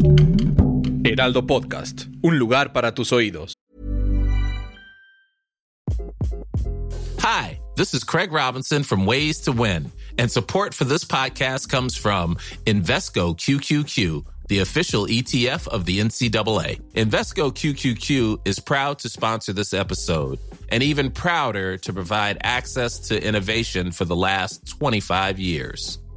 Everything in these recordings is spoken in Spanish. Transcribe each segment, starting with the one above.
Heraldo Podcast, un lugar para tus oídos. Hi, this is Craig Robinson from Ways to Win, and support for this podcast comes from Invesco QQQ the official ETF of the NCAA. Invesco QQQ is proud to sponsor this episode and even prouder to provide access to innovation for the last 25 years.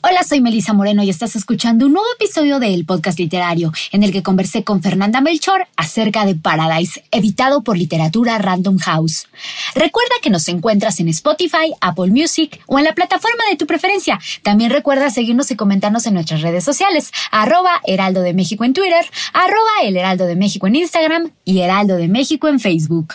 Hola, soy Melisa Moreno y estás escuchando un nuevo episodio del podcast literario en el que conversé con Fernanda Melchor acerca de Paradise, editado por Literatura Random House. Recuerda que nos encuentras en Spotify, Apple Music o en la plataforma de tu preferencia. También recuerda seguirnos y comentarnos en nuestras redes sociales, arroba Heraldo de México en Twitter, arroba El Heraldo de México en Instagram y Heraldo de México en Facebook.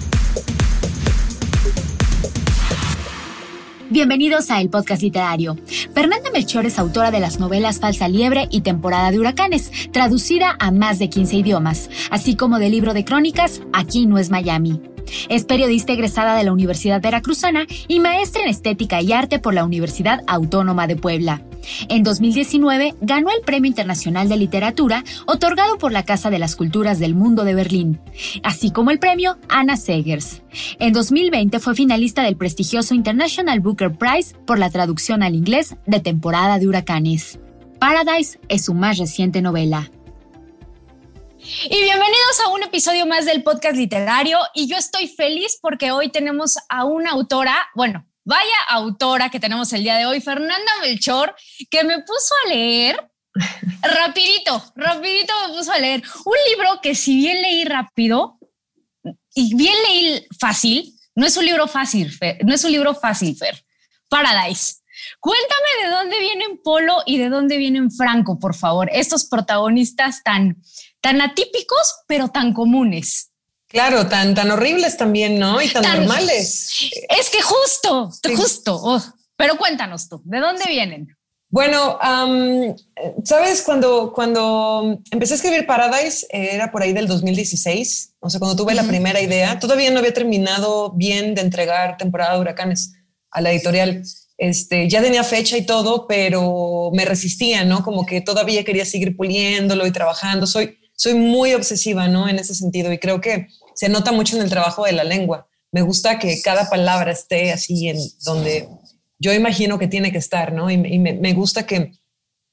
Bienvenidos a El Podcast Literario. Fernanda Melchor es autora de las novelas Falsa Liebre y Temporada de Huracanes, traducida a más de 15 idiomas, así como del libro de crónicas Aquí no es Miami. Es periodista egresada de la Universidad Veracruzana y maestra en Estética y Arte por la Universidad Autónoma de Puebla. En 2019 ganó el Premio Internacional de Literatura otorgado por la Casa de las Culturas del Mundo de Berlín, así como el premio Anna Segers. En 2020 fue finalista del prestigioso International Booker Prize por la traducción al inglés de Temporada de Huracanes. Paradise es su más reciente novela. Y bienvenidos a un episodio más del podcast literario. Y yo estoy feliz porque hoy tenemos a una autora, bueno, vaya autora que tenemos el día de hoy, Fernanda Melchor, que me puso a leer rapidito, rapidito me puso a leer un libro que si bien leí rápido y bien leí fácil, no es un libro fácil, no es un libro fácil, Fer. Paradise. Cuéntame de dónde vienen Polo y de dónde vienen Franco, por favor, estos protagonistas tan tan atípicos, pero tan comunes. Claro, tan, tan horribles también, ¿no? Y tan, normales. Es que justo, justo. Oh, pero cuéntanos tú, ¿de dónde vienen? Bueno, sabes, cuando, cuando empecé a escribir Paradise, era por ahí del 2016, o sea, cuando tuve la primera idea, todavía no había terminado bien de entregar temporada de huracanes a la editorial. Este, ya tenía fecha y todo, pero me resistía, ¿no? Como que todavía quería seguir puliéndolo y trabajando. Soy, soy muy obsesiva, ¿no? En ese sentido y creo que se nota mucho en el trabajo de la lengua. Me gusta que cada palabra esté así en donde yo imagino que tiene que estar, ¿no? Y, me, gusta que,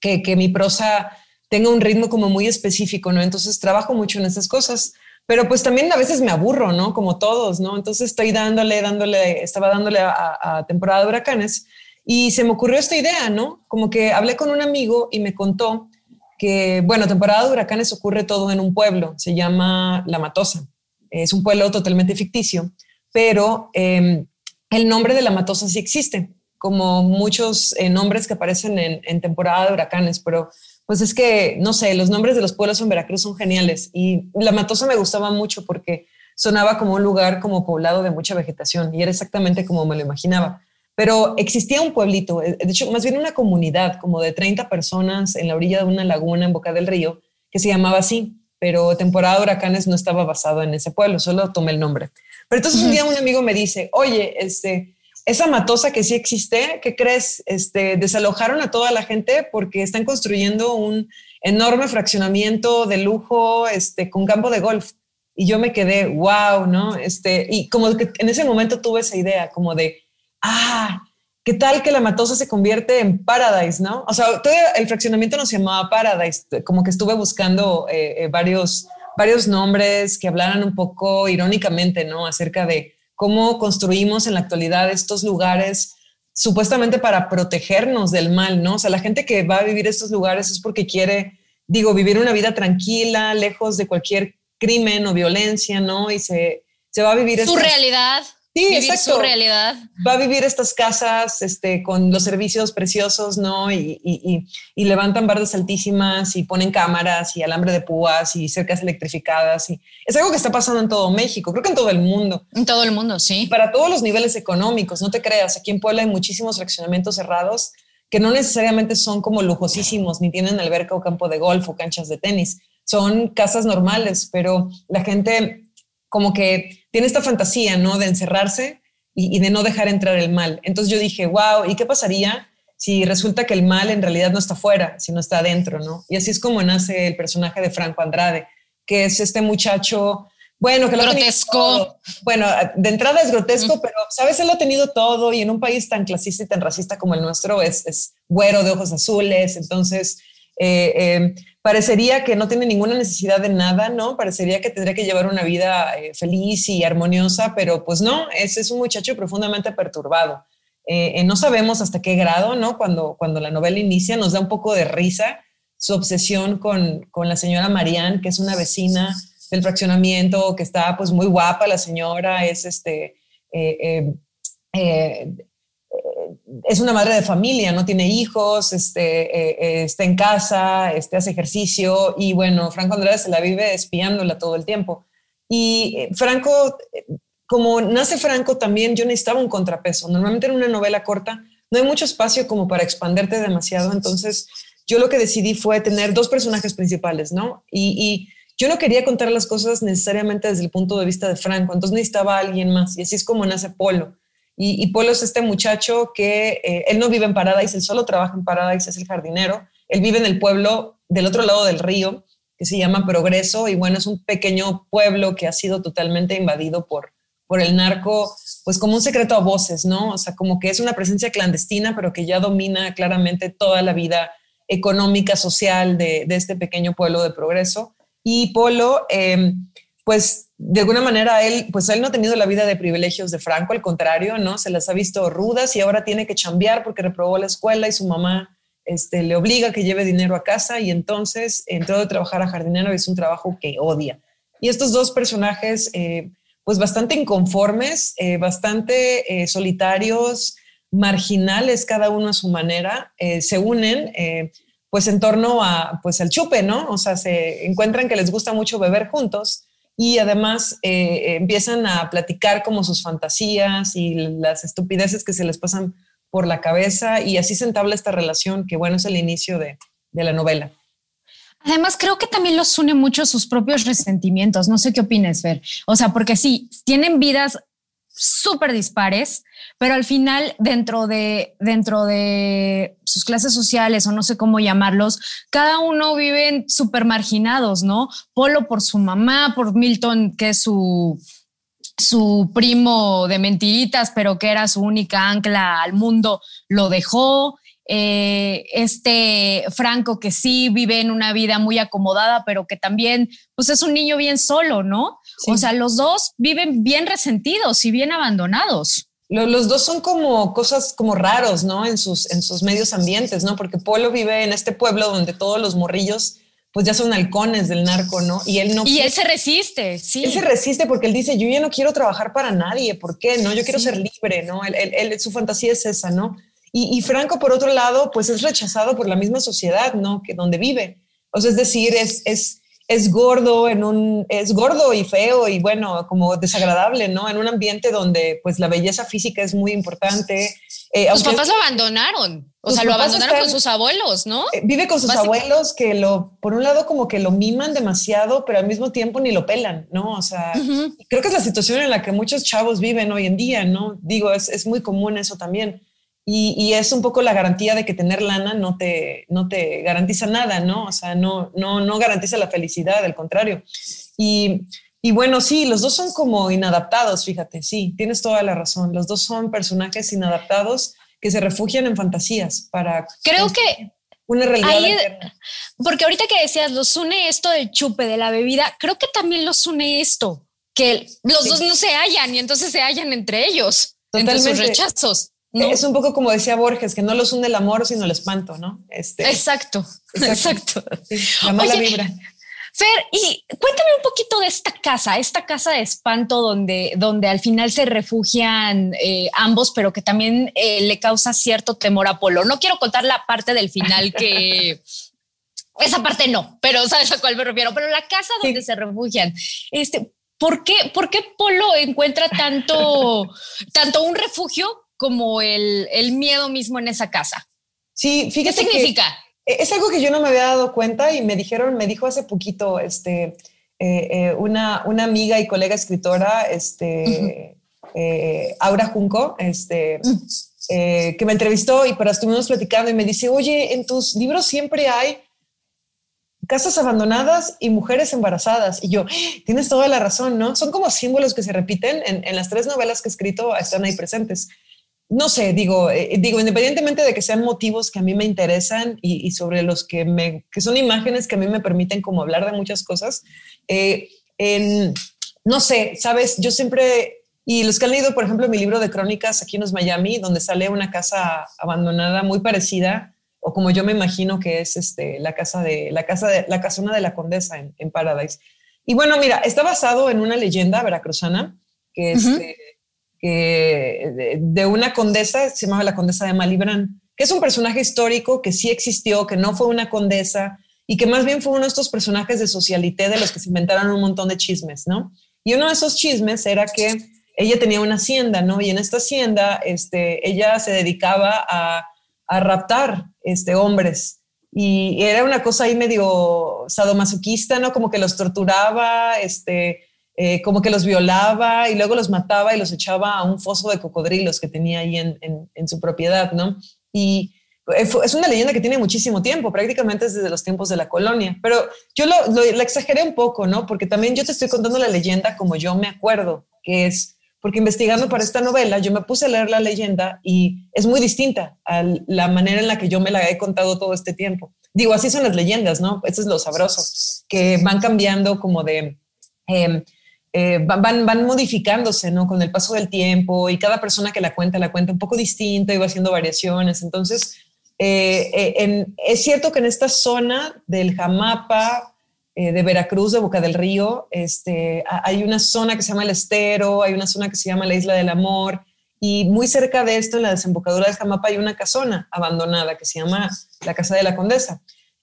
que, mi prosa tenga un ritmo como muy específico, ¿no? Entonces trabajo mucho en esas cosas, pero pues también a veces me aburro, ¿no? Como todos, ¿no? Entonces estoy dándole, dándole, estaba dándole a, a temporada de huracanes y se me ocurrió esta idea, ¿no? Como que hablé con un amigo y me contó que, bueno, temporada de huracanes ocurre todo en un pueblo, se llama La Matosa. Es un pueblo totalmente ficticio, pero em, el nombre de La Matosa sí existe, como muchos eh, nombres que aparecen en, temporada de huracanes, pero pues es que, no sé, los nombres de los pueblos en Veracruz son geniales y La Matosa me gustaba mucho porque sonaba como un lugar como poblado de mucha vegetación y era exactamente como me lo imaginaba pero existía un pueblito, eh, de hecho, más bien una comunidad como de 30 personas en la orilla de una laguna en Boca del Río, que se llamaba así, pero temporada de huracanes no estaba basado en ese pueblo, solo tomé el nombre. Pero entonces un día un amigo me dice, oye, este, esa matosa que sí existe, ¿qué crees? Este, desalojaron a toda la gente porque están construyendo un enorme fraccionamiento de lujo este, con campo de golf. Y yo me quedé, wow, ¿no? Este, y como que en ese momento tuve esa idea como de, ah, ¿qué tal que la Matosa se convierte en Paradise, no? O sea, todo el fraccionamiento no se llamaba Paradise, como que estuve buscando eh, eh, varios, varios nombres que hablaran un poco irónicamente, ¿no? Acerca de cómo construimos en la actualidad estos lugares supuestamente para protegernos del mal, ¿no? O sea, la gente que va a vivir estos lugares es porque quiere, digo, vivir una vida tranquila, lejos de cualquier crimen o violencia, ¿no? Y se, se va a vivir... Su realidad. Sí, exacto. su realidad. Va a vivir estas casas este, con los servicios preciosos, ¿no? Y, y, y, levantan bardas altísimas y ponen cámaras y alambre de púas y cercas electrificadas. Y es algo que está pasando en todo México, creo que en todo el mundo. En todo el mundo, sí. para todos los niveles económicos, no te creas. Aquí en Puebla hay muchísimos fraccionamientos cerrados que no necesariamente son como lujosísimos, ni tienen alberca o campo de golf o canchas de tenis. Son casas normales, pero la gente como que tiene esta fantasía, ¿no? De encerrarse y, de no dejar entrar el mal. Entonces yo dije, wow, ¿y qué pasaría si resulta que el mal en realidad no está fuera, sino está adentro, ¿no? Y así es como nace el personaje de Franco Andrade, que es este muchacho, bueno, que lo grotesco. Bueno, de entrada es grotesco, pero sabes, él lo ha tenido todo y en un país tan clasista y tan racista como el nuestro es, es güero de ojos azules, entonces eh, eh, parecería que no tiene ninguna necesidad de nada, ¿no? Parecería que tendría que llevar una vida eh, feliz y armoniosa, pero pues no, ese es un muchacho profundamente perturbado. no sabemos hasta qué grado, ¿no? Cuando, cuando la novela inicia nos da un poco de risa su obsesión con, con la señora Marianne, que es una vecina del fraccionamiento, que está pues muy guapa la señora, es este... Eh, es una madre de familia, no tiene hijos, este, eh, eh, está en casa, este, hace ejercicio y bueno, Franco Andrade se la vive espiándola todo el tiempo. Y eh, Franco, como nace Franco también, yo necesitaba un contrapeso. Normalmente en una novela corta no hay mucho espacio como para expanderte demasiado, entonces yo lo que decidí fue tener dos personajes principales, ¿no? Y, y yo no quería contar las cosas necesariamente desde el punto de vista de Franco, entonces necesitaba a alguien más y así es como nace Polo y, Polo es este muchacho que eh, él no vive en Paradise, él solo trabaja en Paradise, es el jardinero. Él vive en el pueblo del otro lado del río, que se llama Progreso, y bueno, es un pequeño pueblo que ha sido totalmente invadido por, por el narco, pues como un secreto a voces, ¿no? O sea, como que es una presencia clandestina, pero que ya domina claramente toda la vida económica, social de, de este pequeño pueblo de Progreso. Y Polo, eh, pues de alguna manera él, pues él no ha tenido la vida de privilegios de Franco, al contrario, ¿no? Se las ha visto rudas y ahora tiene que chambear porque reprobó la escuela y su mamá este, le obliga a que lleve dinero a casa y entonces entró de trabajar a jardinero y es un trabajo que odia. Y estos dos personajes, eh, pues bastante inconformes, eh, bastante eh, solitarios, marginales cada uno a su manera, se unen pues en torno a, pues al chupe, ¿no? O sea, se encuentran que les gusta mucho beber juntos y además eh, empiezan a platicar como sus fantasías y las estupideces que se les pasan por la cabeza y así se entabla esta relación que bueno es el inicio de, de la novela. Además, creo que también los une mucho sus propios resentimientos. No sé qué opines, Fer. O sea, porque sí, tienen vidas súper dispares, pero al final dentro de, dentro de sus clases sociales o no sé cómo llamarlos, cada uno viven súper marginados, ¿no? Polo por su mamá, por Milton, que es su, su primo de mentiritas, pero que era su única ancla al mundo, lo dejó. Eh, este Franco que sí vive en una vida muy acomodada, pero que también pues es un niño bien solo, ¿no? O sea, los dos viven bien resentidos y bien abandonados. Los, dos son como cosas como raros, ¿no? En sus, en sus medios ambientes, ¿no? Porque Polo vive en este pueblo donde todos los morrillos pues ya son halcones del narco, ¿no? Y él no. Y él se resiste, sí. Él se resiste porque él dice, yo ya no quiero trabajar para nadie, ¿por qué? No, yo quiero ser libre, ¿no? Él, su fantasía es esa, ¿no? Y, Franco, por otro lado, pues es rechazado por la misma sociedad, ¿no? Que donde vive. O sea, es decir, es, es, es gordo en un, es gordo y feo y bueno, como desagradable, ¿no? En un ambiente donde pues la belleza física es muy importante. Eh, sus papás lo abandonaron, o sea, lo abandonaron con sus abuelos, ¿no? Eh, vive con sus abuelos que lo, por un lado como que lo miman demasiado, pero al mismo tiempo ni lo pelan, ¿no? O sea, creo que es la situación en la que muchos chavos viven hoy en día, ¿no? Digo, es, es muy común eso también. Y, es un poco la garantía de que tener lana no te, no te garantiza nada, ¿no? O sea, no, no, no garantiza la felicidad, al contrario. Y, y, bueno, sí, los dos son como inadaptados, fíjate, sí, tienes toda la razón. Los dos son personajes inadaptados que se refugian en fantasías para... Creo que... Una realidad. porque ahorita que decías, los une esto del chupe, de la bebida, creo que también los une esto, que los dos no se hallan y entonces se hallan entre ellos, Totalmente. entre sus rechazos. Es un poco como decía Borges, que no los hunde el amor, sino el espanto, ¿no? Este, exacto, exacto. la mala vibra. Fer, y cuéntame un poquito de esta casa, esta casa de espanto donde, donde al final se refugian eh, ambos, pero que también eh, le causa cierto temor a Polo. No quiero contar la parte del final que... Esa parte no, pero sabes a cuál me refiero. Pero la casa donde se refugian, este, ¿por qué, ¿por qué Polo encuentra tanto, tanto un refugio como el, el miedo mismo en esa casa? Sí, fíjate. ¿Qué significa? E, es algo que yo no me había dado cuenta y me dijeron, me dijo hace poquito, este, eh, eh, una, una, amiga y colega escritora, este, eh, Aura Junco, este, que me entrevistó y para estuvimos platicando y me dice, oye, en tus libros siempre hay casas abandonadas y mujeres embarazadas. Y yo, tienes toda la razón, ¿no? Son como símbolos que se repiten en, en las tres novelas que he escrito, están ahí presentes no sé, digo, eh, digo, independientemente de que sean motivos que a mí me interesan y, sobre los que me, que son imágenes que a mí me permiten como hablar de muchas cosas, eh, en, no sé, sabes, yo siempre, y los que han leído, por ejemplo, mi libro de crónicas aquí en los Miami, donde sale una casa abandonada muy parecida, o como yo me imagino que es este, la casa de, la casa de, la casona de la condesa en, en Paradise. Y bueno, mira, está basado en una leyenda veracruzana que es que, de, una condesa, se llamaba la condesa de Malibran, que es un personaje histórico que sí existió, que no fue una condesa y que más bien fue uno de estos personajes de socialité de los que se inventaron un montón de chismes, ¿no? Y uno de esos chismes era que ella tenía una hacienda, ¿no? Y en esta hacienda, este, ella se dedicaba a, a raptar este, hombres. Y era una cosa ahí medio sadomasoquista, ¿no? Como que los torturaba, este, eh, como que los violaba y luego los mataba y los echaba a un foso de cocodrilos que tenía ahí en, en, su propiedad, ¿no? Y es una leyenda que tiene muchísimo tiempo, prácticamente desde los tiempos de la colonia, pero yo lo, lo, exageré un poco, ¿no? Porque también yo te estoy contando la leyenda como yo me acuerdo, que es porque investigando para esta novela, yo me puse a leer la leyenda y es muy distinta a la manera en la que yo me la he contado todo este tiempo. Digo, así son las leyendas, ¿no? Eso es lo sabroso, que van cambiando como de... Em, eh, van, van modificándose ¿no? con el paso del tiempo y cada persona que la cuenta la cuenta un poco distinta y va haciendo variaciones. Entonces, eh, eh, es cierto que en esta zona del Jamapa, de Veracruz, de Boca del Río, este, hay una zona que se llama el Estero, hay una zona que se llama la Isla del Amor, y muy cerca de esto, en la desembocadura del Jamapa, hay una casona abandonada que se llama la Casa de la Condesa.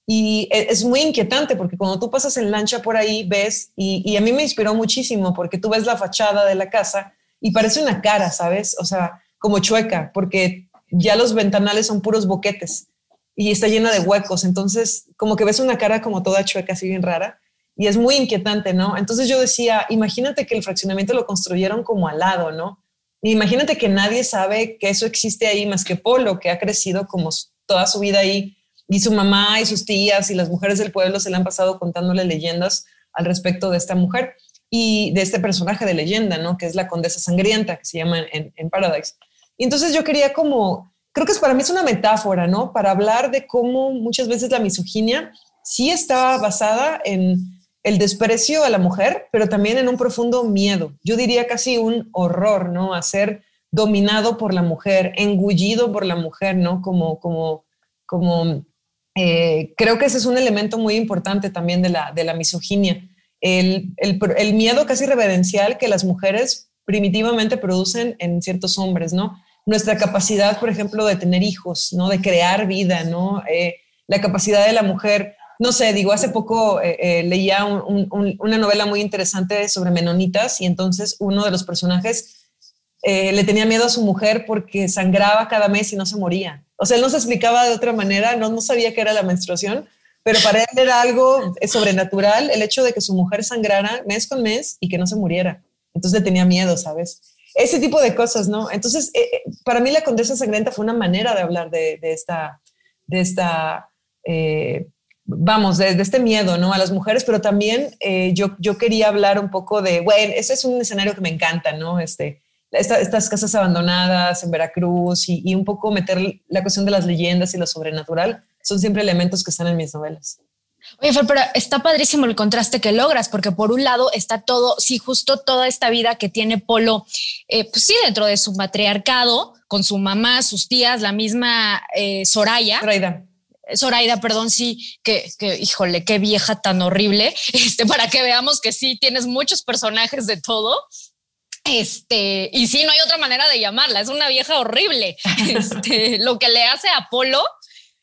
Y e, es muy inquietante porque cuando tú pasas en lancha por ahí, ves, y, a mí me inspiró muchísimo porque tú ves la fachada de la casa y parece una cara, ¿sabes? O sea, como chueca, porque ya los ventanales son puros boquetes y está llena de huecos. Entonces, como que ves una cara como toda chueca, así bien rara, y es muy inquietante, ¿no? Entonces yo decía, imagínate que el fraccionamiento lo construyeron como al lado, ¿no? imagínate que nadie sabe que eso existe ahí más que Polo, que ha crecido como toda su vida ahí y su mamá y sus tías y las mujeres del pueblo se le han pasado contándole leyendas al respecto de esta mujer y de este personaje de leyenda, ¿no? Que es la condesa sangrienta, que se llama en, en Paradise. Y entonces yo quería como, creo que es para mí es una metáfora, ¿no? Para hablar de cómo muchas veces la misoginia sí está basada en el desprecio a la mujer, pero también en un profundo miedo. Yo diría casi un horror, ¿no? A ser dominado por la mujer, engullido por la mujer, ¿no? Como, como, como eh, creo que ese es un elemento muy importante también de la, de la misoginia. El, el, miedo casi reverencial que las mujeres primitivamente producen en ciertos hombres, ¿no? Nuestra capacidad, por ejemplo, de tener hijos, ¿no? De crear vida, ¿no? Eh, la capacidad de la mujer, no sé, digo, hace poco eh, leía una novela muy interesante sobre menonitas y entonces uno de los personajes le tenía miedo a su mujer porque sangraba cada mes y no se moría. O sea, él no se explicaba de otra manera, no, no sabía qué era la menstruación, pero para él era algo sobrenatural el hecho de que su mujer sangrara mes con mes y que no se muriera. Entonces le tenía miedo, ¿sabes? Ese tipo de cosas, ¿no? Entonces, eh, eh, para mí la condesa sangrienta fue una manera de hablar de, esta, de esta eh, vamos, de, este miedo, ¿no? A las mujeres, pero también yo, yo quería hablar un poco de, bueno, ese es un escenario que me encanta, ¿no? Este, estas casas abandonadas en Veracruz y, un poco meter la cuestión de las leyendas y lo sobrenatural, son siempre elementos que están en mis novelas. Oye, Fer, pero está padrísimo el contraste que logras, porque por un lado está todo, sí, justo toda esta vida que tiene Polo, eh, pues sí, dentro de su matriarcado, con su mamá, sus tías, la misma eh, Soraya. Zoraida, perdón, sí, que, que, híjole, qué vieja tan horrible, este, para que veamos que sí tienes muchos personajes de todo. Este, y sí, no hay otra manera de llamarla, es una vieja horrible. Este, lo que le hace a Polo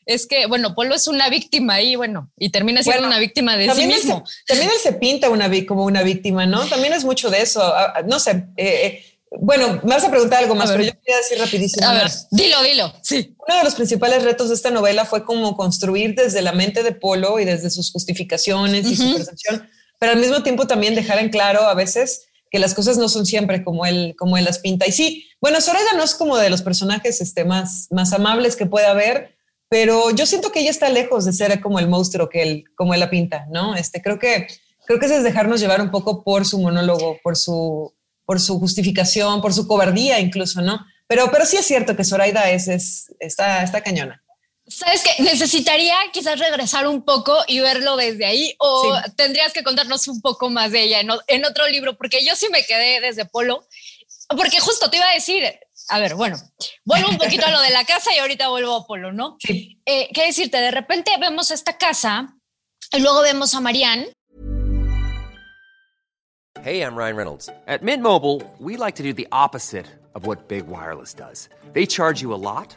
es que, bueno, Polo es una víctima ahí, bueno, y termina siendo una víctima de sí mismo. también él se pinta una, como una víctima, ¿no? También es mucho de eso. Ah, ah, no sé, eh, eh, bueno, me vas a preguntar algo más, pero yo quería decir rapidísimo. A ver, dilo, dilo. Sí. Uno de los principales retos de esta novela fue como construir desde la mente de Polo y desde sus justificaciones y su percepción, pero al mismo tiempo también dejar en claro a veces que las cosas no son siempre como él, como él las pinta. Y sí, bueno, Soraya no es como de los personajes este, más, más amables que pueda haber, pero yo siento que ella está lejos de ser como el monstruo que él, como él la pinta, ¿no? Este, creo que, creo que es dejarnos llevar un poco por su monólogo, por su por su justificación, por su cobardía incluso, ¿no? Pero, pero sí es cierto que Zoraida es, es, está, está cañona. ¿Sabes qué? Necesitaría quizás regresar un poco y verlo desde ahí o tendrías que contarnos un poco más de ella en, otro libro, porque yo sí me quedé desde Polo, porque justo te iba a decir, a ver, bueno, vuelvo un poquito a lo de la casa y ahorita vuelvo a Polo, ¿no? Sí. Eh, ¿Qué decirte? De repente vemos esta casa y luego vemos a Marianne Hey, I'm Ryan Reynolds. At Mint Mobile, we like to do the opposite of what Big Wireless does. They charge you a lot,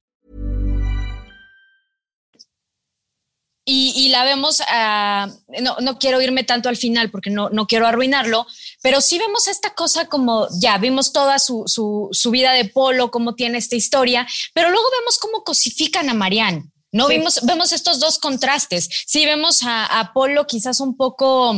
Y, la vemos, uh, no, no, quiero irme tanto al final porque no, no quiero arruinarlo, pero sí vemos esta cosa como, ya vimos toda su, su, su vida de Polo, cómo tiene esta historia, pero luego vemos cómo cosifican a Marianne. No vimos, vemos estos dos contrastes. Sí vemos a, a Polo quizás un poco,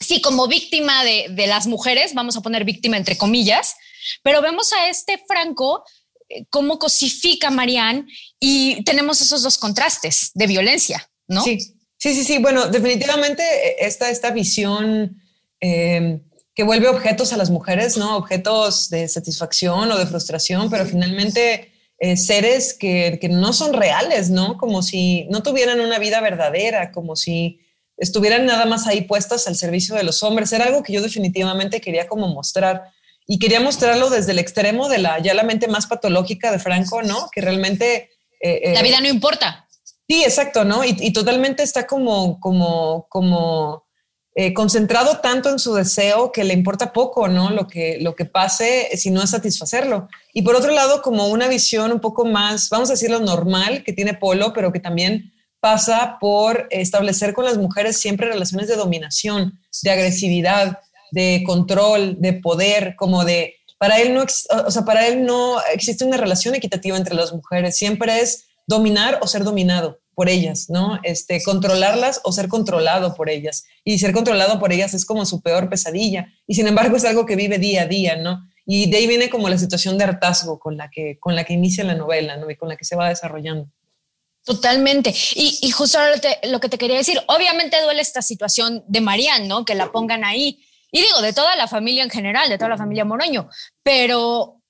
sí, como víctima de, de las mujeres, vamos a poner víctima entre comillas, pero vemos a este Franco eh, cómo cosifica a Marianne y tenemos esos dos contrastes de violencia. ¿No? Sí, sí, sí, sí. Bueno, definitivamente eh, esta, esta visión em, que vuelve objetos a las mujeres, ¿no? Objetos de satisfacción o de frustración, pero finalmente eh, seres que, que, no son reales, ¿no? Como si no tuvieran una vida verdadera, como si estuvieran nada más ahí puestas al servicio de los hombres. Era algo que yo definitivamente quería como mostrar. Y quería mostrarlo desde el extremo de la ya la mente más patológica de Franco, ¿no? Que realmente... Eh, la vida no importa. Sí, exacto, ¿no? Y, totalmente está como, como, como eh, concentrado tanto en su deseo que le importa poco, ¿no? Lo que, lo que pase si no es satisfacerlo. Y por otro lado, como una visión un poco más, vamos a decirlo, normal que tiene Polo, pero que también pasa por establecer con las mujeres siempre relaciones de dominación, de agresividad, de control, de poder, como de, para él no, o sea, para él no existe una relación equitativa entre las mujeres, siempre es dominar o ser dominado por ellas, ¿no? Este, controlarlas o ser controlado por ellas. Y ser controlado por ellas es como su peor pesadilla. Y sin embargo es algo que vive día a día, ¿no? Y de ahí viene como la situación de hartazgo con la que, con la que inicia la novela, ¿no? Y con la que se va desarrollando. Totalmente. Y, justo lo que te quería decir, obviamente duele esta situación de Marianne, ¿no? Que la pongan ahí. Y digo, de toda la familia en general, de toda la familia Moroño, pero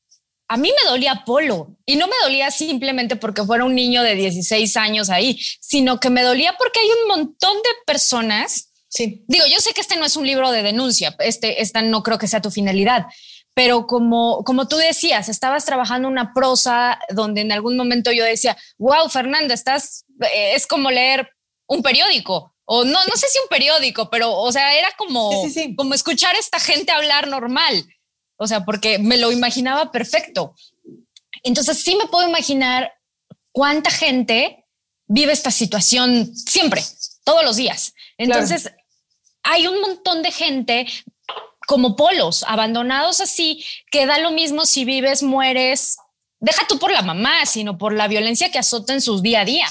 a mí me dolía Polo y no me dolía simplemente porque fuera un niño de 16 años ahí, sino que me dolía porque hay un montón de personas. Sí. Digo, yo sé que este no es un libro de denuncia, este, esta no creo que sea tu finalidad, pero como, como tú decías, estabas trabajando una prosa donde en algún momento yo decía, wow, Fernanda, estás, eh, es como leer un periódico. O no, no sé si un periódico, pero, o sea, era como, como escuchar a esta gente hablar normal o sea, porque me lo imaginaba perfecto. Entonces sí me puedo imaginar cuánta gente vive esta situación siempre, todos los días. Entonces hay un montón de gente como polos, abandonados así, que da lo mismo si vives, mueres, deja tú por la mamá, sino por la violencia que azota en sus día a día.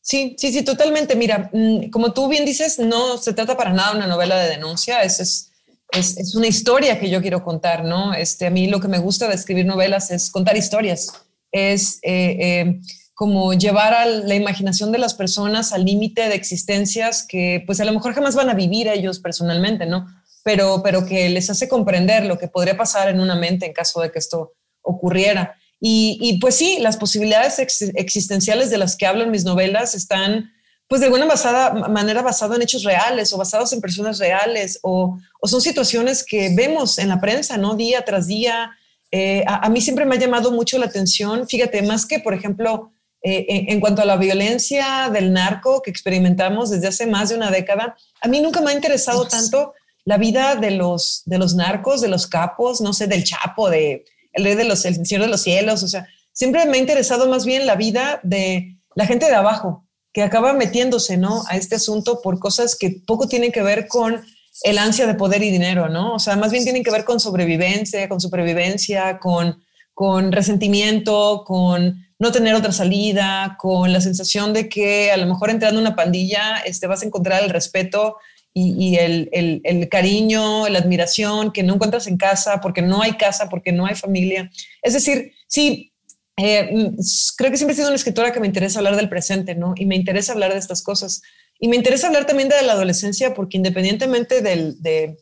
Sí, sí, sí, totalmente. Mira, mm, como tú bien dices, no se trata para nada de una novela de denuncia, es, es, es, una historia que yo quiero contar, ¿no? Este, a mí lo que me gusta de escribir novelas es contar historias, es eh, eh, como llevar a la imaginación de las personas al límite de existencias que pues a lo mejor jamás van a vivir ellos personalmente, ¿no? Pero, pero que les hace comprender lo que podría pasar en una mente en caso de que esto ocurriera. Y, pues sí, las posibilidades existenciales de las que hablo en mis novelas están, pues de alguna basada, manera basado en hechos reales o basados en personas reales o, son situaciones que vemos en la prensa, ¿no? Día tras día. Eh, a, mí siempre me ha llamado mucho la atención, fíjate, más que, por ejemplo, eh, en, cuanto a la violencia del narco que experimentamos desde hace más de una década, a mí nunca me ha interesado tanto la vida de los, de los narcos, de los capos, no sé, del Chapo, de, el rey de los, el Señor de los cielos, o sea, siempre me ha interesado más bien la vida de la gente de abajo, que acaba metiéndose, ¿no? A este asunto por cosas que poco tienen que ver con el ansia de poder y dinero, ¿no? O sea, más bien tienen que ver con sobrevivencia, con supervivencia, con, con resentimiento, con no tener otra salida, con la sensación de que a lo mejor entrando en una pandilla este, vas a encontrar el respeto y, el, cariño, la admiración que no encuentras en casa porque no hay casa, porque no hay familia. Es decir, sí, eh, mm, creo que siempre he sido una escritora que me interesa hablar del presente, ¿no? Y me interesa hablar de estas cosas. Y me interesa hablar también de la adolescencia porque independientemente del, de,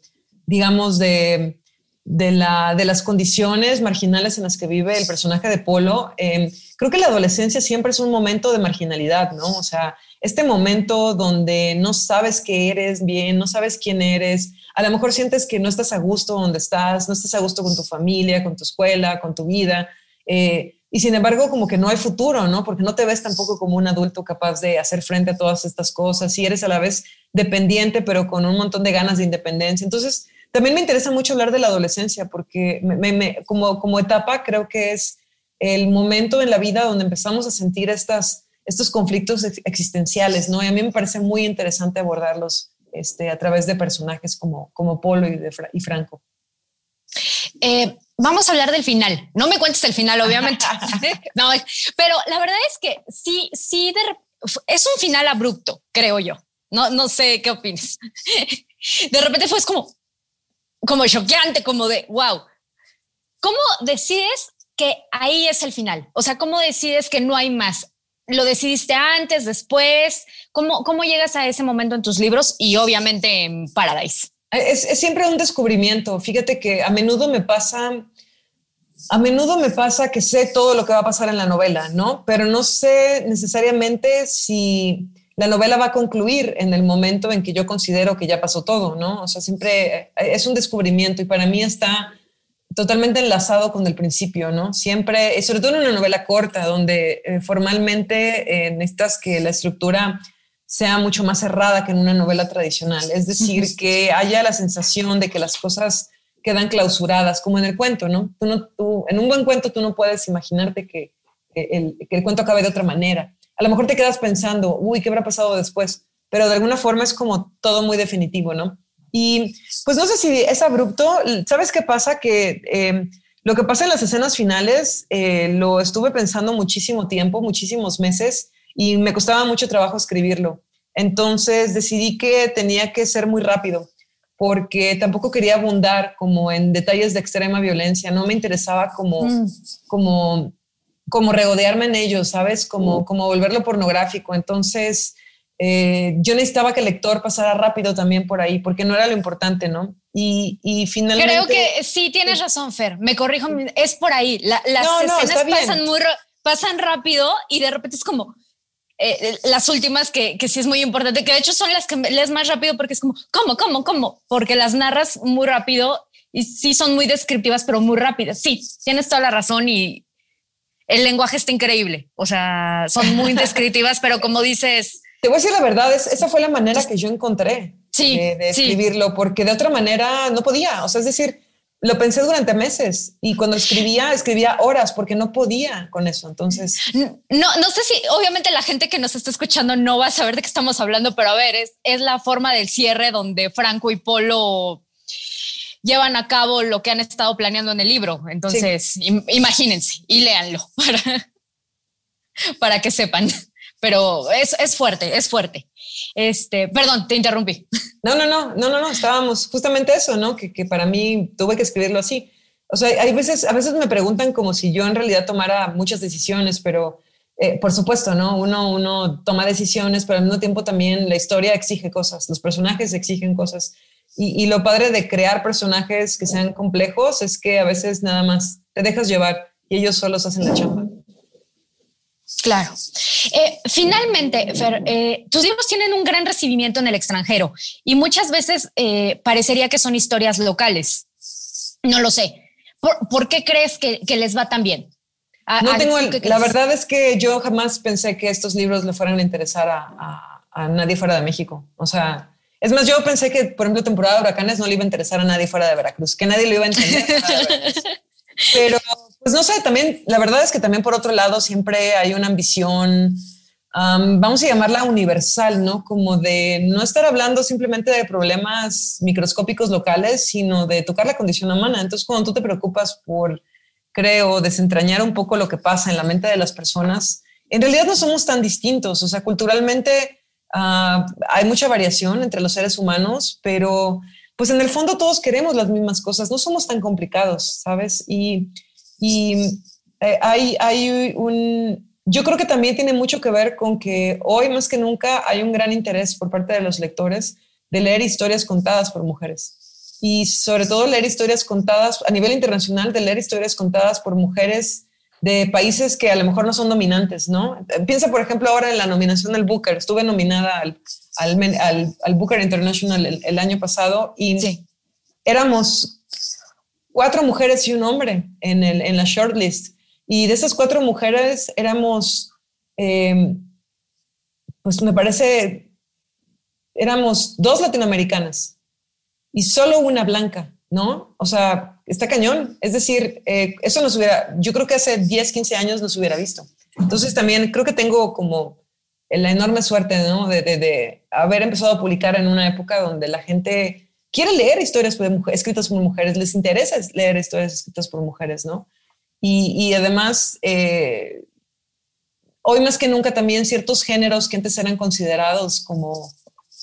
digamos, de, de, la, de las condiciones marginales en las que vive el personaje de Polo, eh, creo que la adolescencia siempre es un momento de marginalidad, ¿no? O sea, este momento donde no sabes qué eres bien, no sabes quién eres, a lo mejor sientes que no estás a gusto donde estás, no estás a gusto con tu familia, con tu escuela, con tu vida, eh, y sin embargo como que no hay futuro, ¿no? Porque no te ves tampoco como un adulto capaz de hacer frente a todas estas cosas, y eres a la vez dependiente, pero con un montón de ganas de independencia. Entonces, también me interesa mucho hablar de la adolescencia, porque como, como etapa creo que es el momento en la vida donde empezamos a sentir estas estos conflictos existenciales, ¿no? Y a mí me parece muy interesante abordarlos este, a través de personajes como, como Polo y, de, y Franco. Eh, vamos a hablar del final. No me cuentes el final, obviamente. no, pero la verdad es que sí, sí, es un final abrupto, creo yo. No, no sé qué opinas. De repente fue como, como choqueante, como de, wow. ¿Cómo decides que ahí es el final? O sea, ¿cómo decides que no hay más? ¿Lo decidiste antes, después? ¿Cómo, ¿Cómo llegas a ese momento en tus libros y obviamente en Paradise? Es, siempre un descubrimiento. Fíjate que a menudo me pasa, a menudo me pasa que sé todo lo que va a pasar en la novela, ¿no? Pero no sé necesariamente si la novela va a concluir en el momento en que yo considero que ya pasó todo, ¿no? O sea, siempre es un descubrimiento y para mí está totalmente enlazado con el principio, ¿no? Siempre, sobre todo en una novela corta, donde eh, formalmente eh, necesitas que la estructura sea mucho más cerrada que en una novela tradicional. Es decir, que haya la sensación de que las cosas quedan clausuradas, como en el cuento, ¿no? Tú no tú, en un buen cuento tú no puedes imaginarte que, el, que el cuento acabe de otra manera. A lo mejor te quedas pensando, uy, ¿qué habrá pasado después? Pero de alguna forma es como todo muy definitivo, ¿no? Y pues no sé si es abrupto. ¿Sabes qué pasa? Que em, lo que pasa en las escenas finales eh, lo estuve pensando muchísimo tiempo, muchísimos meses, y me costaba mucho trabajo escribirlo. Entonces decidí que tenía que ser muy rápido, porque tampoco quería abundar como en detalles de extrema violencia. No me interesaba como, mm. como, como regodearme en ellos, ¿sabes? Como, como volverlo pornográfico. Entonces eh, yo necesitaba que el lector pasara rápido también por ahí, porque no era lo importante, ¿no? Y, y finalmente... Creo que sí, tienes razón, Fer, me corrijo, es por ahí. las escenas pasan, muy, pasan rápido y de repente es como... Eh, las últimas que, que sí es muy importante, que de hecho son las que lees más rápido porque es como, ¿cómo, cómo, cómo? Porque las narras muy rápido y sí son muy descriptivas, pero muy rápidas. Sí, tienes toda la razón y el lenguaje está increíble. O sea, son muy descriptivas, pero como dices, te voy a decir la verdad, esa fue la manera que yo encontré de, escribirlo, porque de otra manera no podía. O sea, es decir, lo pensé durante meses y cuando escribía, escribía horas porque no podía con eso. Entonces, no, no sé si obviamente la gente que nos está escuchando no va a saber de qué estamos hablando, pero a ver, es, es la forma del cierre donde Franco y Polo llevan a cabo lo que han estado planeando en el libro. Entonces, imagínense y léanlo para, para que sepan. pero es, es fuerte, es fuerte. Este, perdón, te interrumpí. No, no, no, no, no, no, estábamos justamente eso, ¿no? Que, que para mí tuve que escribirlo así. O sea, hay veces, a veces me preguntan como si yo en realidad tomara muchas decisiones, pero eh, por supuesto, ¿no? Uno, uno toma decisiones, pero al mismo tiempo también la historia exige cosas, los personajes exigen cosas. Y, y, lo padre de crear personajes que sean complejos es que a veces nada más te dejas llevar y ellos solos hacen la chamba. Claro. Eh, finalmente, Fer, eh, tus libros tienen un gran recibimiento en el extranjero y muchas veces eh, parecería que son historias locales. No lo sé. ¿Por, por qué crees que, que, les va tan bien? A, no tengo el, la verdad es que yo jamás pensé que estos libros le fueran a interesar a, a, a, nadie fuera de México. O sea, es más, yo pensé que, por ejemplo, temporada de huracanes no le iba a interesar a nadie fuera de Veracruz, que nadie lo iba a entender. Pero, pues no sé, también, la verdad es que también por otro lado siempre hay una ambición, um, vamos a llamarla universal, ¿no? Como de no estar hablando simplemente de problemas microscópicos locales, sino de tocar la condición humana. Entonces, cuando tú te preocupas por, creo, desentrañar un poco lo que pasa en la mente de las personas, en realidad no somos tan distintos, o sea, culturalmente Uh, hay mucha variación entre los seres humanos, pero pues en el fondo todos queremos las mismas cosas, no somos tan complicados, ¿sabes? Y, y eh, hay, hay un, yo creo que también tiene mucho que ver con que hoy más que nunca hay un gran interés por parte de los lectores de leer historias contadas por mujeres. Y sobre todo leer historias contadas a nivel internacional, de leer historias contadas por mujeres de países que a lo mejor no son dominantes, ¿no? Piensa, por ejemplo, ahora en la nominación del Booker. Estuve nominada al, al, al, al Booker International el, el, año pasado y sí. éramos cuatro mujeres y un hombre en, el, en la shortlist. Y de esas cuatro mujeres éramos, eh, pues me parece, éramos dos latinoamericanas y solo una blanca, ¿no? O sea, está cañón. Es decir, eh, eso nos hubiera, yo creo que hace 10, 15 años nos hubiera visto. Entonces también creo que tengo como la enorme suerte, ¿no? De, de, de haber empezado a publicar en una época donde la gente quiere leer historias escritas por mujeres, les interesa leer historias escritas por mujeres, ¿no? Y, y además, eh, hoy más que nunca también ciertos géneros que antes eran considerados como,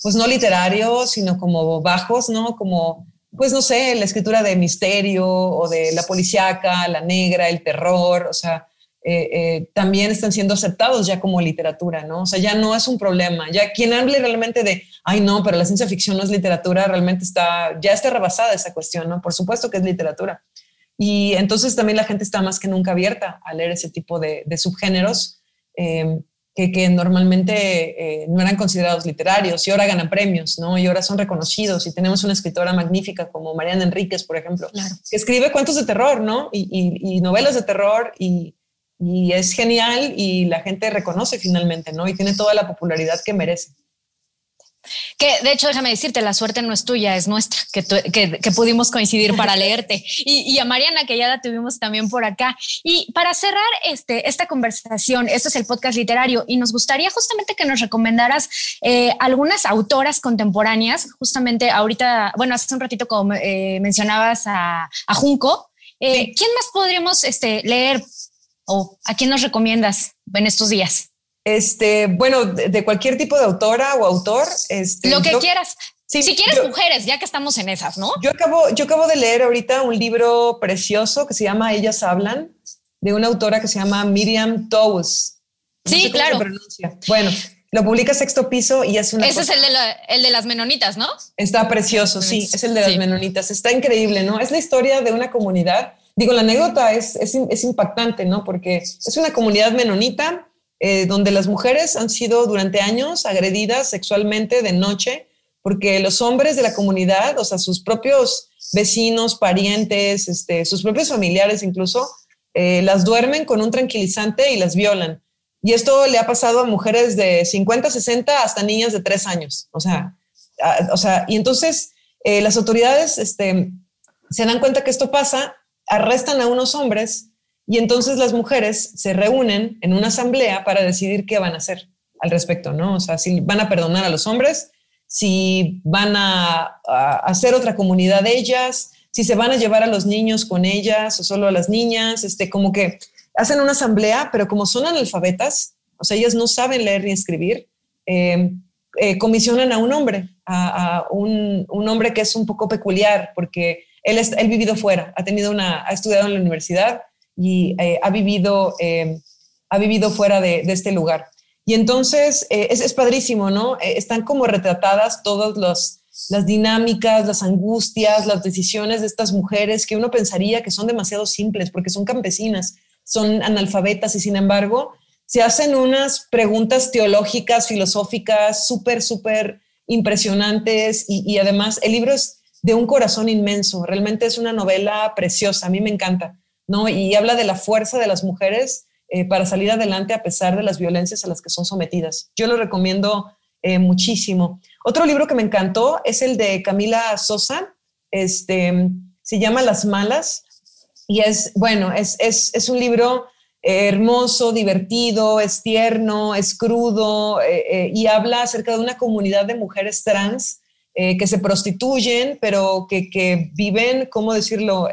pues no literarios, sino como bajos, ¿no? Como pues no sé, la escritura de misterio o de la policíaca, la negra, el terror, o sea, eh, eh, también están siendo aceptados ya como literatura, ¿no? O sea, ya no es un problema. Ya quien hable realmente de, ay, no, pero la ciencia ficción no es literatura, realmente está, ya está rebasada esa cuestión, ¿no? Por supuesto que es literatura. Y entonces también la gente está más que nunca abierta a leer ese tipo de, de subgéneros. Eh, que, que normalmente eh, no eran considerados literarios y ahora ganan premios, ¿no? Y ahora son reconocidos y tenemos una escritora magnífica como Mariana Enríquez, por ejemplo, claro. que escribe cuentos de terror, ¿no? Y, y, y novelas de terror y, y, es genial y la gente reconoce finalmente, ¿no? Y tiene toda la popularidad que merece. Que de hecho, déjame decirte, la suerte no es tuya, es nuestra, que, tu, que, que pudimos coincidir para leerte. Y, y, a Mariana, que ya la tuvimos también por acá. Y para cerrar este, esta conversación, este es el podcast literario, y nos gustaría justamente que nos recomendaras eh, algunas autoras contemporáneas. Justamente ahorita, bueno, hace un ratito, como eh, mencionabas a, a Junco, eh, sí. ¿quién más podríamos este, leer o a quién nos recomiendas en estos días? Este, bueno, de, de, cualquier tipo de autora o autor. Este, Lo que yo, quieras. Sí, si quieres yo, mujeres, ya que estamos en esas, ¿no? Yo acabo, yo acabo de leer ahorita un libro precioso que se llama Ellas Hablan, de una autora que se llama Miriam Towes. No sí, claro. Bueno, lo publica Sexto Piso y es una. Ese cosa, es el de, la, el de, las menonitas, ¿no? Está precioso, sí, es el de las menonitas. Está increíble, ¿no? Es la historia de una comunidad. Digo, la anécdota es, es, es impactante, ¿no? Porque es una comunidad menonita eh, donde las mujeres han sido durante años agredidas sexualmente de noche porque los hombres de la comunidad, o sea, sus propios vecinos, parientes, este, sus propios familiares incluso, eh, las duermen con un tranquilizante y las violan. Y esto le ha pasado a mujeres de 50, 60 hasta niñas de 3 años. O sea, a, o sea y entonces eh, las autoridades este, se dan cuenta que esto pasa, arrestan a unos hombres y entonces las mujeres se reúnen en una asamblea para decidir qué van a hacer al respecto, ¿no? O sea, si van a perdonar a los hombres, si van a, a hacer otra comunidad de ellas, si se van a llevar a los niños con ellas o solo a las niñas, este, como que hacen una asamblea, pero como son analfabetas, o sea, ellas no saben leer ni escribir, eh, eh, comisionan a un hombre, a, un, hombre que es un poco peculiar, porque él, es, él vivido fuera, ha, tenido una, ha estudiado en la universidad y ha, vivido, ha vivido fuera de, este lugar. Y entonces es, es, padrísimo, ¿no? están como retratadas todas las dinámicas, las angustias, las decisiones de estas mujeres que uno pensaría que son demasiado simples porque son campesinas, son analfabetas y sin embargo se hacen unas preguntas teológicas, filosóficas, súper, súper impresionantes y, además el libro es de un corazón inmenso, realmente es una novela preciosa, a mí me encanta, ¿no? Y habla de la fuerza de las mujeres eh, para salir adelante a pesar de las violencias a las que son sometidas. Yo lo recomiendo eh, muchísimo. Otro libro que me encantó es el de Camila Sosa, este, se llama Las Malas y es, bueno, es, es, es un libro hermoso, divertido, es tierno, es crudo eh, y habla acerca de una comunidad de mujeres trans eh, que se prostituyen, pero que, viven, ¿cómo decirlo?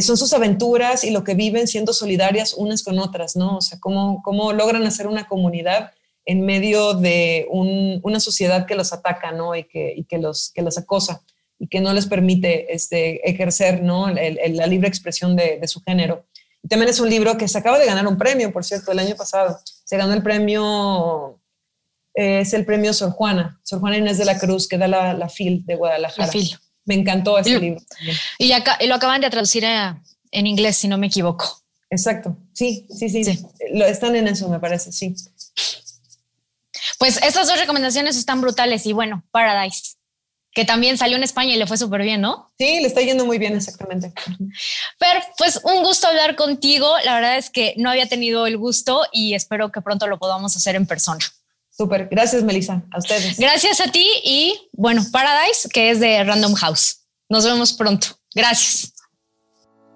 son sus aventuras y lo que viven siendo solidarias unas con otras, ¿no? O sea, cómo, cómo logran hacer una comunidad en medio de una sociedad que los ataca, ¿no? Y que, que, los, que los acosa y que no les permite este, ejercer, ¿no? la libre expresión de, de su género. Y también es un libro que se acaba de ganar un premio, por cierto, el año pasado. Se ganó el premio, es el premio Sor Juana, Sor Juana Inés de la Cruz, que da la, la FIL de Guadalajara. La FIL. Me encantó ese libro. Y, acá, lo acaban de traducir en inglés, si no me equivoco. Exacto. Sí, sí, sí, Lo, están en eso, me parece, sí. Pues estas dos recomendaciones están brutales y bueno, Paradise que también salió en España y le fue súper bien, ¿no? Sí, le está yendo muy bien, exactamente. Pero pues un gusto hablar contigo. La verdad es que no había tenido el gusto y espero que pronto lo podamos hacer en persona. Gracias Melissa, a ustedes. Gracias a ti y bueno, Paradise, que es de Random House. Nos vemos pronto. Gracias.